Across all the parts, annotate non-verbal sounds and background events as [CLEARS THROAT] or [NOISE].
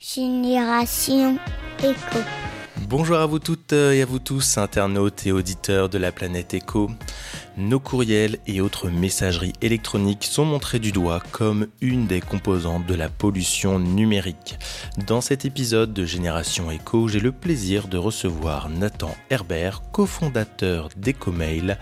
Génération Éco. Bonjour à vous toutes et à vous tous, internautes et auditeurs de la planète Éco. Nos courriels et autres messageries électroniques sont montrés du doigt comme une des composantes de la pollution numérique. Dans cet épisode de Génération Éco, j'ai le plaisir de recevoir Nathan Herbert, cofondateur d'EcoMail,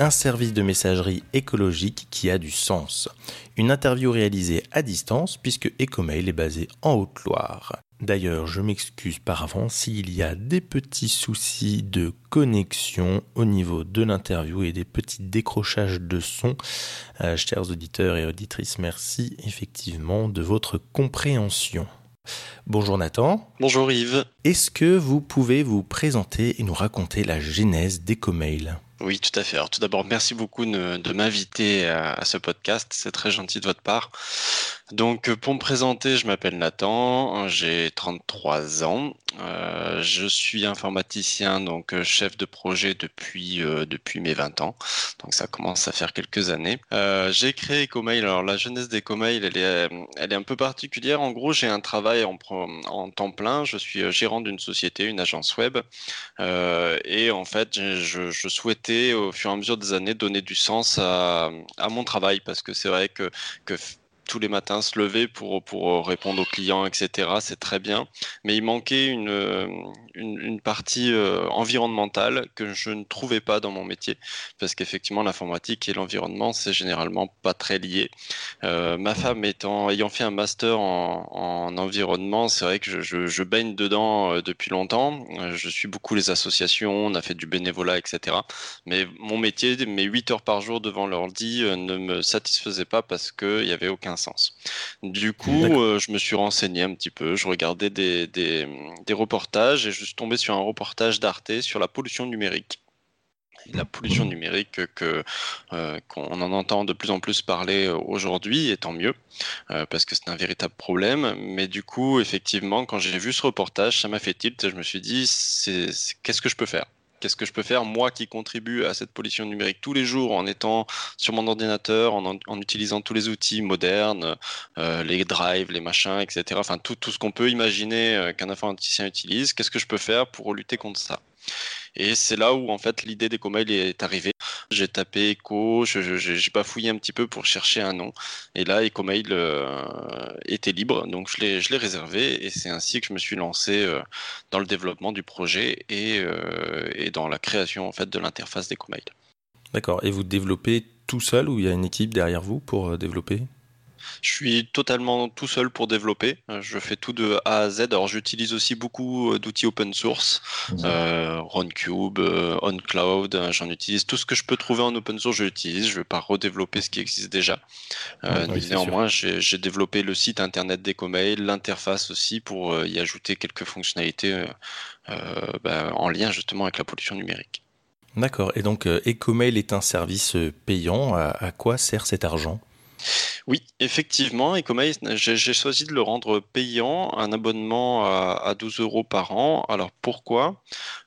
un service de messagerie écologique qui a du sens. Une interview réalisée à distance puisque Ecomail est basé en Haute-Loire. D'ailleurs, je m'excuse par avance s'il y a des petits soucis de connexion au niveau de l'interview et des petits décrochages de son. Euh, chers auditeurs et auditrices, merci effectivement de votre compréhension. Bonjour Nathan. Bonjour Yves. Est-ce que vous pouvez vous présenter et nous raconter la genèse d'Ecomail? Oui, tout à fait. Alors tout d'abord, merci beaucoup de, m'inviter à, ce podcast. C'est très gentil de votre part. Donc pour me présenter, je m'appelle Nathan, j'ai 33 ans. Euh, je suis informaticien, donc euh, chef de projet depuis, euh, depuis mes 20 ans. Donc ça commence à faire quelques années. j'ai créé EcoMail. Alors la jeunesse d'EcoMail, elle est, elle est un peu particulière. En gros, j'ai un travail en, en temps plein. Je suis gérant d'une société, une agence web. et en fait, je, je au fur et à mesure des années, donner du sens à, mon travail. Parce que c'est vrai que tous les matins se lever pour, pour répondre aux clients, etc. C'est très bien. Mais il manquait une, une, partie euh, environnementale que je ne trouvais pas dans mon métier. Parce qu'effectivement, l'informatique et l'environnement, c'est généralement pas très lié. Euh, ma femme étant, ayant fait un master en, en environnement, c'est vrai que je, je, baigne dedans euh, depuis longtemps. Je suis beaucoup les associations, on a fait du bénévolat, etc. Mais mon métier, mes 8 heures par jour devant l'ordi, ne me satisfaisait pas parce qu'il n'y avait aucun sens. Du coup, euh, je me suis renseigné un petit peu, je regardais des, des, des reportages et je suis tombé sur un reportage d'Arte sur la pollution numérique la pollution numérique que euh, qu'on en entend de plus en plus parler euh, aujourd'hui, et tant mieux, parce que c'est un véritable problème. Mais du coup, effectivement, quand j'ai vu ce reportage, ça m'a fait tilt. Je me suis dit, qu'est-ce que je peux faire? Qu'est-ce que je peux faire, moi qui contribue à cette pollution numérique tous les jours en étant sur mon ordinateur, en, utilisant tous les outils modernes, euh, les drives, les machins, etc. Enfin, tout, ce qu'on peut imaginer euh, qu'un informaticien utilise. Qu'est-ce que je peux faire pour lutter contre ça? Et c'est là où en fait l'idée d'EcoMail est arrivée. J'ai tapé Eco, j'ai pas fouillé un petit peu pour chercher un nom. Et là, EcoMail euh, était libre, donc je l'ai réservé. Et c'est ainsi que je me suis lancé euh, dans le développement du projet et, euh, et dans la création en fait de l'interface d'EcoMail. D'accord. Et vous développez tout seul ou il y a une équipe derrière vous pour développer? Je suis totalement tout seul pour développer. Euh, je fais tout de A à Z. Alors j'utilise aussi beaucoup euh, d'outils open source, mhm. euh, RunCube, OnCloud. J'en utilise tout ce que je peux trouver en open source. Je l'utilise. Je ne vais pas redévelopper ce qui existe déjà. néanmoins, j'ai développé le site internet d'EcoMail, l'interface aussi pour y ajouter quelques fonctionnalités ben, en lien justement avec la pollution numérique. D'accord. Et donc, EcoMail est un service payant. à quoi sert cet argent? Oui, effectivement, Ecomail, j'ai choisi de le rendre payant, un abonnement à, 12 euros par an. Alors pourquoi?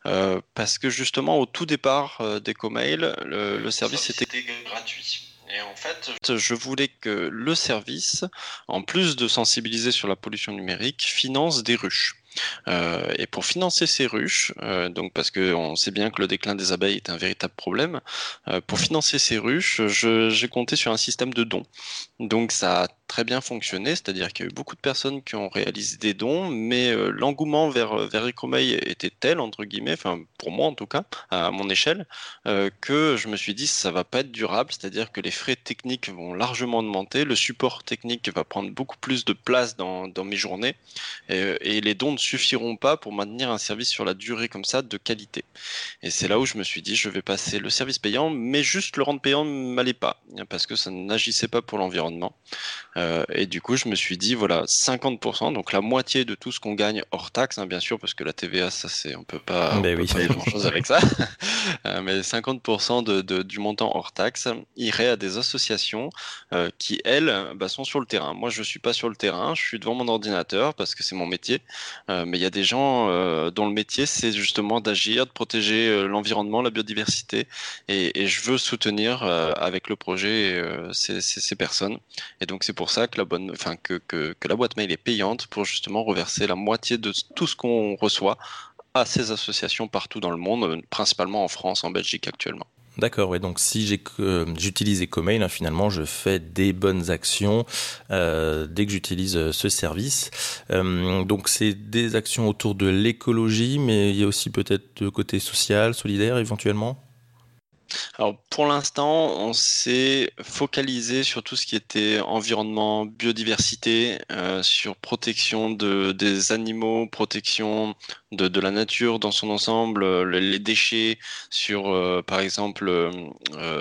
Euh, Parce que justement, au tout départ euh, d'Ecomail, le, le service était gratuit. Et en fait, je voulais que le service, en plus de sensibiliser sur la pollution numérique, finance des ruches. Euh, et pour financer ces ruches, euh, donc parce qu'on sait bien que le déclin des abeilles est un véritable problème, euh, pour financer ces ruches, j'ai compté sur un système de dons. Donc ça a très bien fonctionné, c'est-à-dire qu'il y a eu beaucoup de personnes qui ont réalisé des dons, mais l'engouement vers, vers Ecomail était tel, entre guillemets, enfin pour moi en tout cas, à mon échelle, que je me suis dit ça va pas être durable, c'est-à-dire que les frais techniques vont largement augmenter, le support technique va prendre beaucoup plus de place dans, dans mes journées, et, les dons suffiront pas pour maintenir un service sur la durée comme ça de qualité. Et c'est là où je me suis dit, je vais passer le service payant, mais juste le rendre payant ne m'allait pas, parce que ça n'agissait pas pour l'environnement. Euh, et du coup, je me suis dit, voilà, 50%, donc la moitié de tout ce qu'on gagne hors taxe, hein, bien sûr, parce que la TVA, ça c'est, on peut pas, on ben peut pas grand chose avec ça, [LAUGHS] euh, mais 50% de, du montant hors taxe irait à des associations euh, qui, elles, bah, sont sur le terrain. Moi, je suis pas sur le terrain, je suis devant mon ordinateur parce que c'est mon métier. mais il y a des gens dont le métier, c'est justement d'agir, de protéger l'environnement, la biodiversité. Et, je veux soutenir avec le projet ces, personnes. Et donc, c'est pour ça que la, bonne, enfin, que, que, que la boîte mail est payante pour justement reverser la moitié de tout ce qu'on reçoit à ces associations partout dans le monde, principalement en France, en Belgique actuellement. D'accord, ouais. Donc si euh, j'utilise Ecomail, hein, finalement, je fais des bonnes actions euh, dès que j'utilise euh, ce service. donc c'est des actions autour de l'écologie, mais il y a aussi peut-être le côté social, solidaire, éventuellement? Alors pour l'instant, on s'est focalisé sur tout ce qui était environnement, biodiversité, sur protection de, des animaux, protection de, de, la nature dans son ensemble, euh, les déchets sur, euh, par exemple, euh,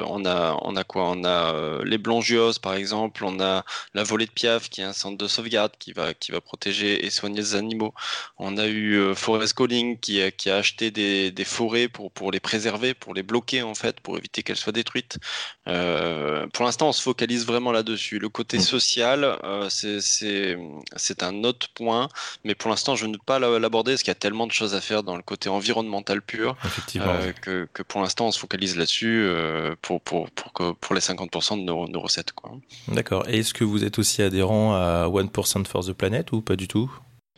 on a on a quoi? On a les Blangios, par exemple, on a la volée de Piaf, qui est un centre de sauvegarde qui va qui va protéger et soigner les animaux. On a eu Forest Calling qui qui a acheté des, des, forêts pour pour les préserver, pour les bloquer en fait, pour éviter qu'elles soient détruites. pour l'instant, on se focalise vraiment là-dessus. Le côté mmh. social, c'est c'est un autre point, mais pour l'instant, je ne veux pas l'aborder parce qu'il y a tellement de choses à faire dans le côté environnemental pur euh, que, que, pour l'instant on se focalise là-dessus euh, pour, pour, pour, que, pour les 50% de nos, nos recettes. D'accord. Et est-ce que vous êtes aussi adhérent à 1% for the Planet ou pas du tout?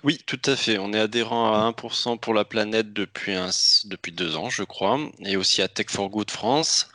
Oui, tout à fait. On est adhérent à 1% pour la planète depuis, un, depuis deux ans, je crois, et aussi à Tech for Good France.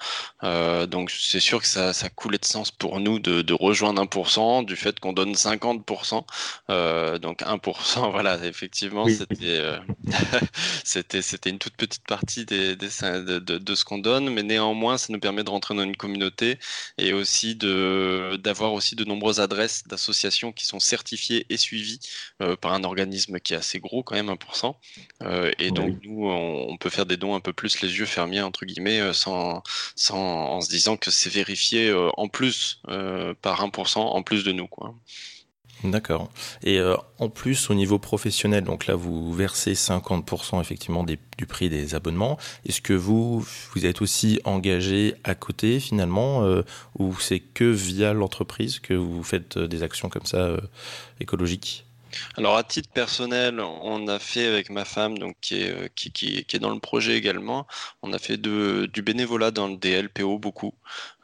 Euh, donc c'est sûr que ça, ça coulait de sens pour nous de, de rejoindre 1% du fait qu'on donne 50%. Euh, donc 1%, [LAUGHS] voilà, effectivement, euh, [LAUGHS] c'était, c'était, une toute petite partie des, des de, de, de, ce qu'on donne, mais néanmoins, ça nous permet de rentrer dans une communauté et aussi de, d'avoir aussi de nombreuses adresses d'associations qui sont certifiées et suivies euh, par un organisme organisme qui est assez gros quand même 1%. Euh, et donc nous, on, peut faire des dons un peu plus les yeux fermés entre guillemets, euh, sans, sans en se disant que c'est vérifié euh, en plus par 1% en plus de nous quoi. D'accord. Et en plus, au niveau professionnel, donc là, vous versez 50% effectivement du prix des abonnements. Est-ce que vous, vous êtes aussi engagé à côté finalement, ou c'est que via l'entreprise que vous faites des actions comme ça écologiques? Alors à titre personnel, on a fait avec ma femme, donc qui est, euh, qui, qui, qui est dans le projet également, on a fait de, du bénévolat dans le DLPO beaucoup.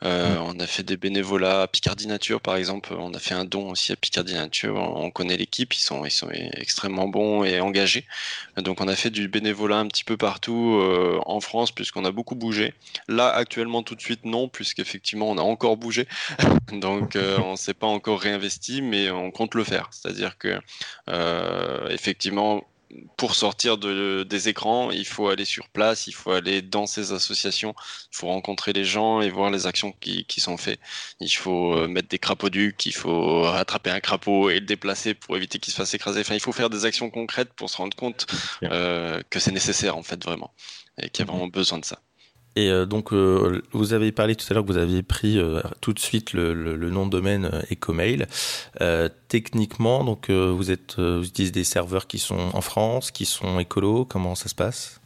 Euh, mm. On a fait des bénévolats à Picardie Nature par exemple, on a fait un don aussi à Picardie Nature. On, connaît l'équipe, ils sont, ils sont extrêmement bons et engagés. Donc on a fait du bénévolat un petit peu partout euh, en France puisqu'on a beaucoup bougé. Là actuellement tout de suite non puisqu'effectivement on a encore bougé. [LAUGHS] donc [LAUGHS] on ne s'est pas encore réinvesti mais on compte le faire. C'est-à-dire que euh, effectivement, pour sortir de, des écrans, il faut aller sur place, il faut aller dans ces associations, il faut rencontrer les gens et voir les actions qui, qui sont faites. Il faut euh, mettre des crapauducs, il faut rattraper un crapaud et le déplacer pour éviter qu'il se fasse écraser. Enfin, il faut faire des actions concrètes pour se rendre compte euh, que c'est nécessaire en fait vraiment et qu'il y a mhm. vraiment besoin de ça. Et euh, donc, euh, vous avez parlé tout à l'heure que vous aviez pris euh, tout de suite le, le, nom de domaine Ecomail. techniquement, donc, vous êtes, vous utilisez des serveurs qui sont en France, qui sont écolos. Comment ça se passe?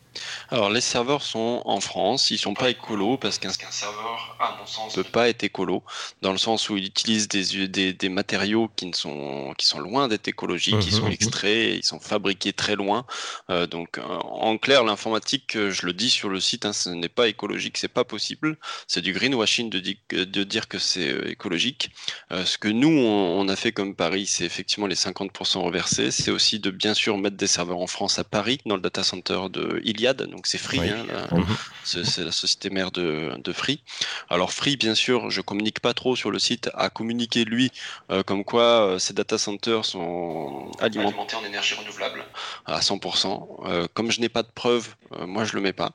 Alors les serveurs sont en France, ils sont pas écolos parce qu'un serveur, à mon sens, peut pas être écolo dans le sens où il utilise des, des, des matériaux qui ne sont qui sont loin d'être écologiques, qui sont mhm. extraits, ils sont fabriqués très loin. Euh, donc euh, en clair, l'informatique, euh, je le dis sur le site, hein, ce n'est pas écologique, c'est pas possible. C'est du greenwashing de, de dire que c'est écologique. ce que nous on, a fait comme Paris, c'est effectivement les 50% reversés. C'est aussi de bien sûr mettre des serveurs en France à Paris, dans le data center de Iliad donc c'est Free, hein, mhm. c'est la société mère de, Free. Alors Free, bien sûr, je communique pas trop sur le site, a communiqué lui euh, comme quoi euh, ces data centers sont alimentés en énergie renouvelable à 100%. Euh, comme je n'ai pas de preuves, moi je le mets pas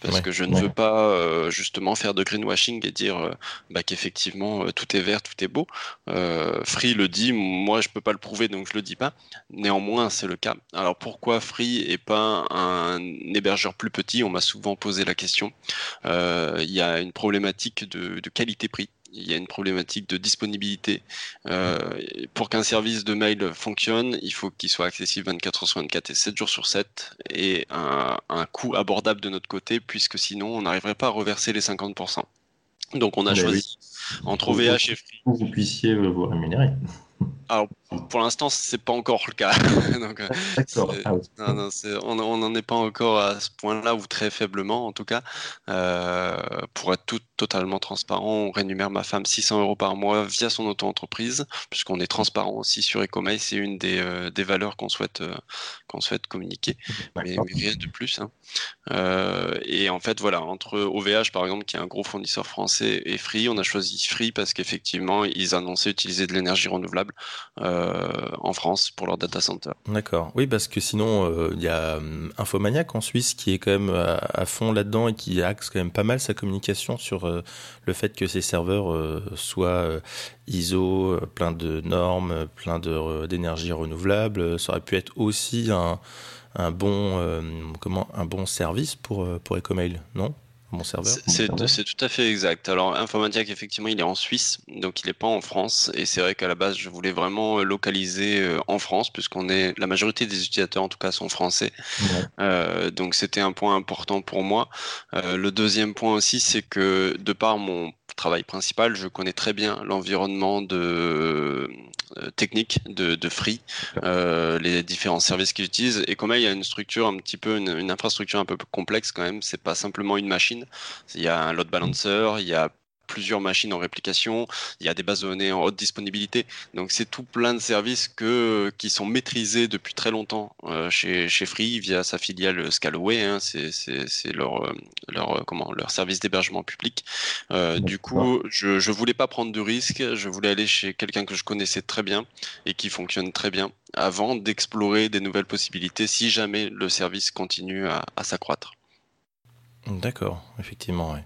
parce que je ne veux pas justement faire de greenwashing et dire bah, qu'effectivement tout est vert, tout est beau. Free le dit, moi je peux pas le prouver donc je le dis pas. Néanmoins, c'est le cas. Alors pourquoi Free et pas un hébergeur plus petit, on m'a souvent posé la question. Euh, il y a une problématique de, qualité-prix il y a une problématique de disponibilité. Euh, pour qu'un service de mail fonctionne, il faut qu'il soit accessible 24 heures sur 24 et 7 jours sur 7 et un, coût abordable de notre côté, puisque sinon on n'arriverait pas à reverser les 50%. Donc on a choisi entre VH et Free. Vous puissiez vous rémunérer. Alors, pour l'instant, c'est pas encore le cas. [LAUGHS] Donc, euh, ah non, on n'en est pas encore à ce point-là, ou très faiblement en tout cas. Euh, pour être tout totalement transparent, on rémunère ma femme 600 euros par mois via son auto-entreprise, puisqu'on est transparent aussi sur Ecomail. C'est une des, euh, des valeurs qu'on souhaite, qu'on souhaite communiquer, mais, rien de plus. Hein. et en fait, voilà, entre OVH par exemple, qui est un gros fournisseur français, et Free, on a choisi Free parce qu'effectivement, ils annonçaient utiliser de l'énergie renouvelable. Euh, en France pour leur data center. D'accord. Oui, parce que sinon, euh, il y a hum, Infomaniac en Suisse qui est quand même à, fond là-dedans et qui axe quand même pas mal sa communication sur euh, le fait que ces serveurs soient ISO, plein de normes, plein d'énergie renouvelable. Ça aurait pu être aussi un, un bon, comment, un bon service pour, pour Ecomail, non? Mon serveur. C'est tout à fait exact. Alors Informatiac, effectivement, il est en Suisse, donc il n'est pas en France. Et c'est vrai qu'à la base, je voulais vraiment euh, localiser euh, en France, puisqu'on est la majorité des utilisateurs, en tout cas, sont français. Euh, donc c'était un point important pour moi. le deuxième point aussi, c'est que de par mon travail principal, je connais très bien l'environnement de euh, technique de, Free, euh, les différents services qu'ils utilisent. Et comme il y a une structure un petit peu, une, une infrastructure un peu complexe quand même. C'est pas simplement une machine. Il y a un load balancer, il y a plusieurs machines en réplication, il y a des bases de données en haute disponibilité. Donc c'est tout plein de services que, qui sont maîtrisés depuis très longtemps euh, chez, chez Free via sa filiale Scalaway. Hein, c'est leur, euh, leur, euh, comment, leur service d'hébergement public. du coup, je ne voulais pas prendre de risques, je voulais aller chez quelqu'un que je connaissais très bien et qui fonctionne très bien avant d'explorer des nouvelles possibilités si jamais le service continue à, à s'accroître. D'accord, effectivement, oui.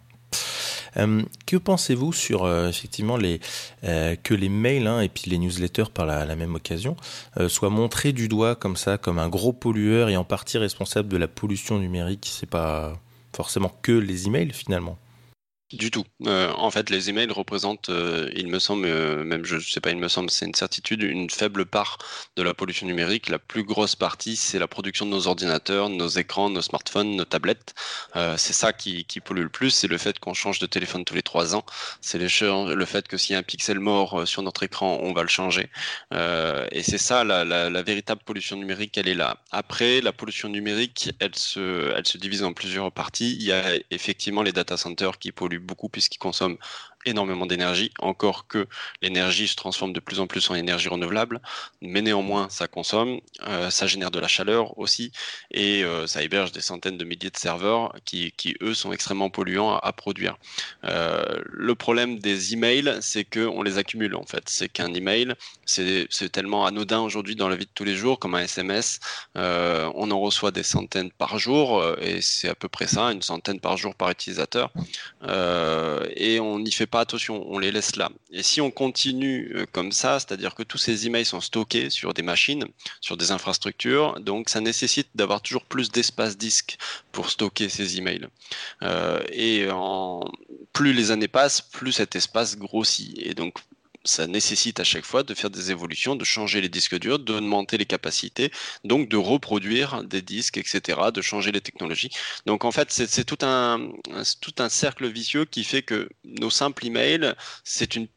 Euh, que pensez-vous sur euh, effectivement les, euh, que les mails hein, et puis les newsletters par la, même occasion soient montrés du doigt comme ça, comme un gros pollueur et en partie responsable de la pollution numérique? C'est pas forcément que les emails finalement. Du tout. Euh, en fait, les emails représentent, euh, il me semble, euh, même je ne sais pas, il me semble, c'est une certitude, une faible part de la pollution numérique. La plus grosse partie, c'est la production de nos ordinateurs, nos écrans, nos smartphones, nos tablettes. c'est ça qui, pollue le plus. C'est le fait qu'on change de téléphone tous les trois ans. C'est le fait que s'il y a un pixel mort sur notre écran, on va le changer. et c'est ça, la, véritable pollution numérique, elle est là. Après, la pollution numérique, elle se, elle se divise en plusieurs parties. Il y a effectivement les data centers qui polluent beaucoup puisqu'ils consomment énormément d'énergie, encore que l'énergie se transforme de plus en plus en énergie renouvelable, mais néanmoins ça consomme, euh, ça génère de la chaleur aussi, et euh, ça héberge des centaines de milliers de serveurs qui, qui eux, sont extrêmement polluants à, produire. Euh, le problème des emails, c'est qu'on les accumule en fait. C'est qu'un email, c'est tellement anodin aujourd'hui dans la vie de tous les jours, comme un SMS, on en reçoit des centaines par jour, et c'est à peu près ça, une centaine par jour par utilisateur, et on y fait pas attention, on les laisse là. Et si on continue euh, comme ça, c'est-à-dire que tous ces emails sont stockés sur des machines, sur des infrastructures, donc ça nécessite d'avoir toujours plus d'espace disque pour stocker ces emails. Euh, et plus les années passent, plus cet espace grossit. Et donc ça nécessite à chaque fois de faire des évolutions, de changer les disques durs, d'augmenter les capacités, donc de reproduire des disques, etc., de changer les technologies. Donc en fait, c'est tout un, tout un cercle vicieux qui fait que nos simples emails, c'est une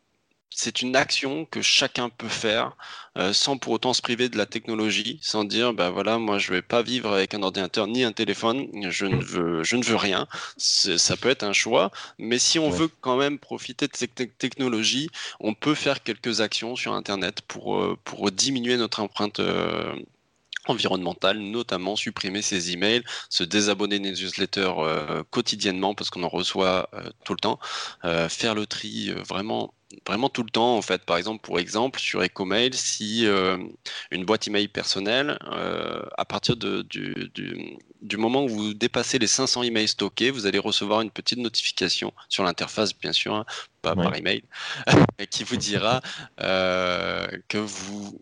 c'est une action que chacun peut faire euh, sans pour autant se priver de la technologie, sans dire ben voilà moi je vais pas vivre avec un ordinateur ni un téléphone, je ne veux je ne veux rien. Ça peut être un choix, mais si on veut quand même profiter de cette technologie, on peut faire quelques actions sur Internet pour euh, pour diminuer notre empreinte euh, environnementale, notamment supprimer ses emails, se désabonner des newsletters quotidiennement parce qu'on en reçoit tout le temps, faire le tri vraiment vraiment tout le temps en fait. Par exemple, pour exemple, sur EcoMail, si euh, une boîte email personnelle, euh, à partir du, moment où vous dépassez les 500 emails stockés, vous allez recevoir une petite notification sur l'interface, bien sûr, hein, pas par email, [LAUGHS] qui vous dira euh, que vous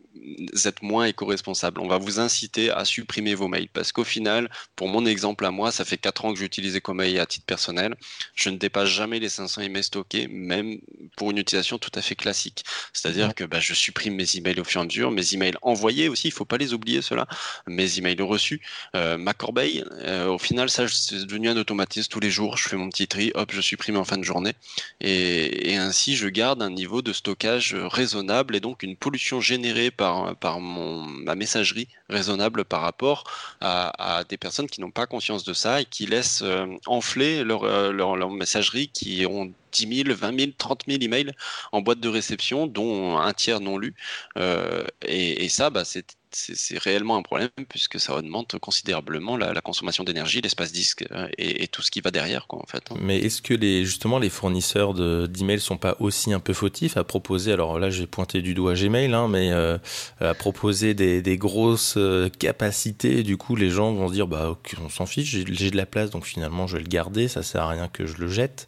êtes moins éco-responsable. On va vous inciter à supprimer vos mails parce qu'au final, pour mon exemple à moi, ça fait 4 ans que j'utilise EcoMail à titre personnel. Je ne dépasse jamais les 500 emails stockés, même pour une utilisation tout à fait classique. C'est-à-dire que bah, je supprime mes emails au fur et à mesure, mes emails envoyés aussi, il ne faut pas les oublier cela, mes emails reçus, euh, ma corbeille emails. au final, ça, c'est devenu un automatisme tous les jours. Je fais mon petit tri, hop, je supprime en fin de journée. Et, ainsi, je garde un niveau de stockage raisonnable et donc une pollution générée par, par mon, ma messagerie raisonnable par rapport à, des personnes qui n'ont pas conscience de ça et qui laissent enfler leur, leur, leur messagerie, qui ont 10 000, 20 000, 30 000 emails en boîte de réception, dont un tiers non lu. Euh, et, et, ça, bah, c'est c'est réellement un problème puisque ça augmente considérablement la, consommation d'énergie, l'espace disque euh, et, tout ce qui va derrière, quoi, en fait. Hein. Mais est-ce que les, justement les fournisseurs d'emails sont pas aussi un peu fautifs à proposer, alors là j'ai pointé du doigt Gmail, hein, mais euh, à proposer des, grosses euh, capacités, du coup les gens vont se dire bah on s'en fiche, j'ai de la place donc finalement je vais le garder, ça sert à rien que je le jette.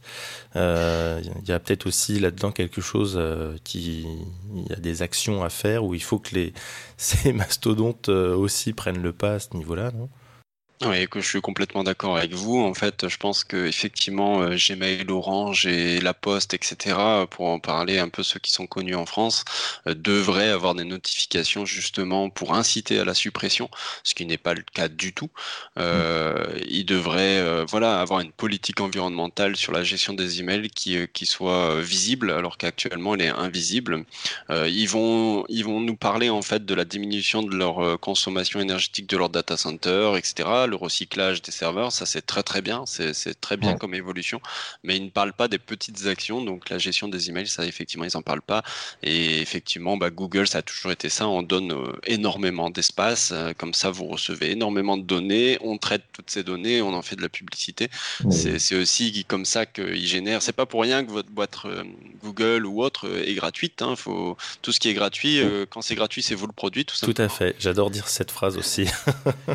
Il y a peut-être aussi là-dedans quelque chose qui, il y a des actions à faire où il faut que les [LAUGHS] mastodontes euh, aussi prennent le pas à ce niveau-là, non? Oui, que je suis complètement d'accord avec vous. En fait, je pense que effectivement, euh, Gmail, Orange et La Poste, etc., pour en parler un peu ceux qui sont connus en France, euh, devraient avoir des notifications justement pour inciter à la suppression, ce qui n'est pas le cas du tout. Euh. Ils devraient, voilà, avoir une politique environnementale sur la gestion des emails qui, qui soit visible, alors qu'actuellement elle est invisible. ils vont, ils vont nous parler en fait de la diminution de leur consommation énergétique de leur data center, etc le recyclage des serveurs, ça c'est très très bien, c'est très bien comme évolution, mais ils ne parlent pas des petites actions, donc la gestion des emails, ça effectivement ils n'en parlent pas, et effectivement bah, Google ça a toujours été ça, on donne euh, énormément d'espace, euh, comme ça vous recevez énormément de données, on traite toutes ces données, on en fait de la publicité, c'est aussi comme ça qu'ils génèrent, c'est pas pour rien que votre boîte euh, Google ou autre est gratuite, hein, faut, tout ce qui est gratuit, quand c'est gratuit c'est vous le produit, tout ça. Tout à fait, j'adore dire cette phrase aussi.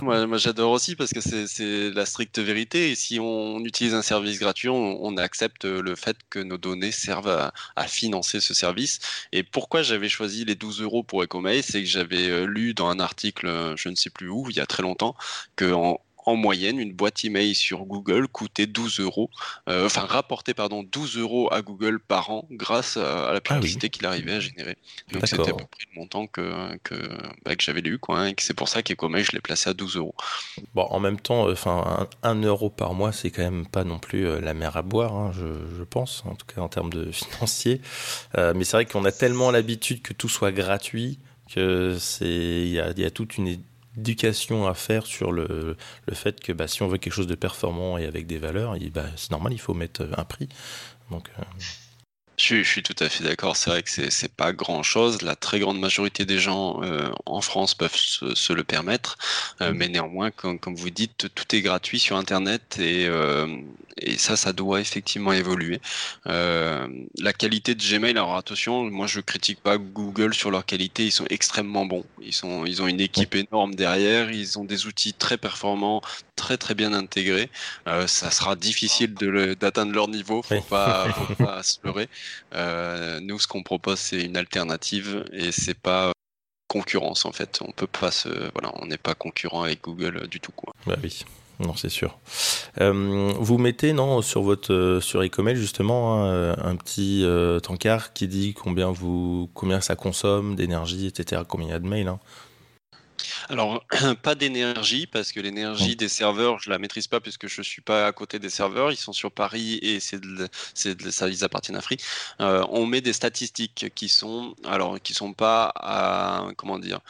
moi, moi j'adore aussi parce que c'est la stricte vérité. Et si on utilise un service gratuit, on, accepte le fait que nos données servent à, financer ce service. Et pourquoi j'avais choisi les 12 euros pour EcoMail, c'est que j'avais euh, lu dans un article, euh, je ne sais plus où, il y a très longtemps, que en moyenne, une boîte email sur Google coûtait 12 euros, euh, enfin rapportait pardon 12 euros à Google par an grâce à, la ah publicité qu'il arrivait à générer. Donc c'était à peu près le montant que, que, bah, que j'avais lu, quoi, hein, et c'est pour ça qu'Ecomail, je l'ai placé à 12 euros. Bon, en même temps, euh, enfin, 1 euro par mois, c'est quand même pas non plus euh, la mer à boire, hein, je, pense, en tout cas en termes de [LAUGHS] financier. mais c'est vrai qu'on a tellement l'habitude que tout soit gratuit que c'est il y a toute une éducation à faire sur le, le fait que bah, si on veut quelque chose de performant et avec des valeurs, bah, c'est normal, il faut mettre un prix. Donc, euh, je, suis tout à fait d'accord. C'est vrai que c'est pas grand chose. La très grande majorité des gens euh, en France peuvent se, le permettre, euh, mm. mais néanmoins, comme, comme, vous dites, tout est gratuit sur Internet et, euh, et ça, ça doit effectivement évoluer. la qualité de Gmail, alors attention, moi je critique pas Google sur leur qualité. Ils sont extrêmement bons. Ils sont, ils ont une équipe énorme derrière. Ils ont des outils très performants, très très bien intégrés. ça sera difficile d'atteindre leur niveau. Faut pas, faut [LAUGHS] pas se leurrer. Euh, nous, ce qu'on propose, c'est une alternative et c'est pas concurrence en fait. On peut pas se, voilà, on n'est pas concurrent avec Google du tout quoi. Bah oui. Non, c'est sûr. Euh, vous mettez non sur votre sur justement hein, un petit euh, qui dit combien vous combien ça consomme d'énergie, etc. Combien il y a de mails. Hein. Alors, [CLEARS THROAT] pas d'énergie, parce que l'énergie des serveurs, je la maîtrise pas puisque je suis pas à côté des serveurs. Ils sont sur Paris et c'est de, de, ça, ils appartiennent à Free. Euh, on met des statistiques qui sont, alors, qui sont pas à, comment dire,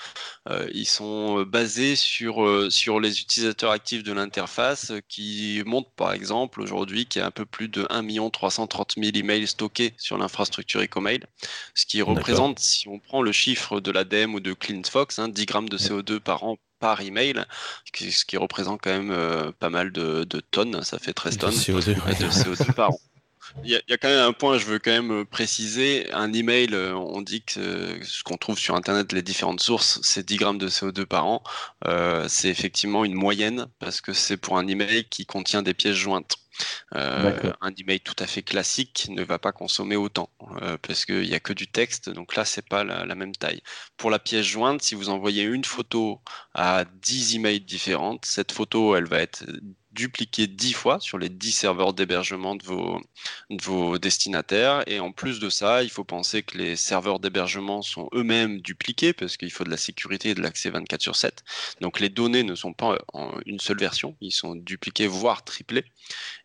euh, ils sont basés sur, euh, sur les utilisateurs actifs de l'interface qui montrent, par exemple, aujourd'hui, qu'il y a un peu plus de 1 330 000 emails stockés sur l'infrastructure EcoMail, ce qui représente, si on prend le chiffre de l'ADEME ou de CleanFox, hein, 10 grammes de CO2 par an par email, ce qui représente quand même euh, pas mal de, tonnes, ça fait 13 tonnes. De CO2, par an. Il y, a, quand même un point, je veux quand même préciser. Un email, euh, on dit que ce qu'on trouve sur Internet, les différentes sources, c'est 10 grammes de CO2 par an. Euh, c'est effectivement une moyenne parce que c'est pour un email qui contient des pièces jointes. Euh, un email tout à fait classique ne va pas consommer autant euh, parce qu'il n'y a que du texte, donc là c'est pas la, même taille. Pour la pièce jointe, si vous envoyez une photo à 10 emails différentes, cette photo elle va être dupliquer 10 fois sur les 10 serveurs d'hébergement de vos, de vos destinataires. Et en plus de ça, il faut penser que les serveurs d'hébergement sont eux-mêmes dupliqués parce qu'il faut de la sécurité et de l'accès 24 sur 7. Donc les données ne sont pas en une seule version, ils sont dupliqués, voire triplés.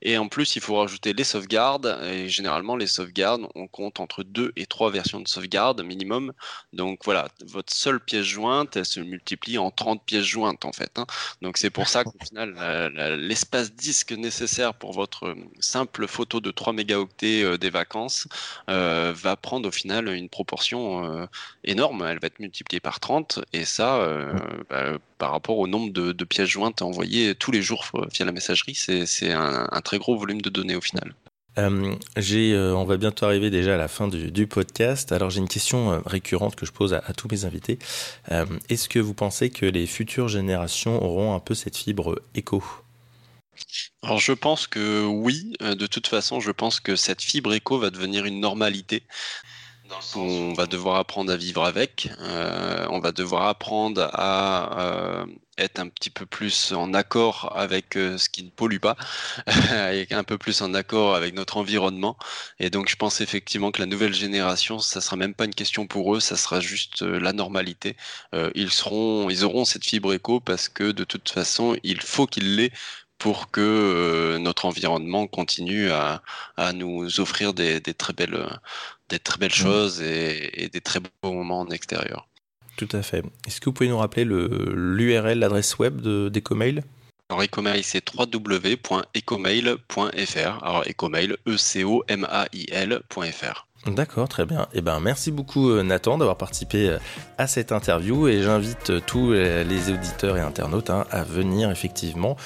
Et en plus, il faut rajouter les sauvegardes. Et généralement, les sauvegardes, on compte entre 2 et 3 versions de sauvegarde minimum. Donc voilà, votre seule pièce jointe, elle se multiplie en 30 pièces jointes en fait. Hein. Donc c'est pour ça qu'au final, l'espace disque nécessaire pour votre euh, simple photo de 3 mégaoctets euh, des vacances euh, va prendre au final une proportion énorme. Elle va être multipliée par 30 et ça, bah, par rapport au nombre de, pièces jointes envoyées tous les jours via la messagerie, c'est un, un très gros volume de données au final. Euh, euh, on va bientôt arriver déjà à la fin du, du podcast. Alors j'ai une question euh, récurrente que je pose à, à tous mes invités. Est-ce que vous pensez que les futures générations auront un peu cette fibre éco? Alors je pense que oui, de toute façon je pense que cette fibre éco va devenir une normalité. On va devoir apprendre à vivre avec, euh, on va devoir apprendre à euh, être un petit peu plus en accord avec euh, ce qui ne pollue pas, [LAUGHS] un peu plus en accord avec notre environnement. Et donc je pense effectivement que la nouvelle génération, ça sera même pas une question pour eux, ça sera juste la normalité. ils seront, ils auront cette fibre éco parce que de toute façon, il faut qu'ils l'aient pour que notre environnement continue à, nous offrir des, très belles, des très belles mm. choses et, des très beaux moments en extérieur. Tout à fait. Est-ce que vous pouvez nous rappeler l'URL, l'adresse web d'Ecomail? Alors Ecomail, c'est www.ecomail.fr. Alors Ecomail, E-C-O-M-A-I-L.fr. D'accord, très bien. Eh ben, merci beaucoup euh, Nathan d'avoir participé euh, à cette interview et j'invite euh, tous les auditeurs et internautes hein, à venir effectivement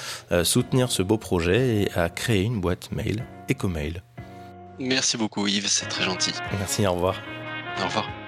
soutenir ce beau projet et à créer une boîte mail Ecomail. Merci beaucoup Yves, c'est très gentil. Merci, au revoir. Au revoir.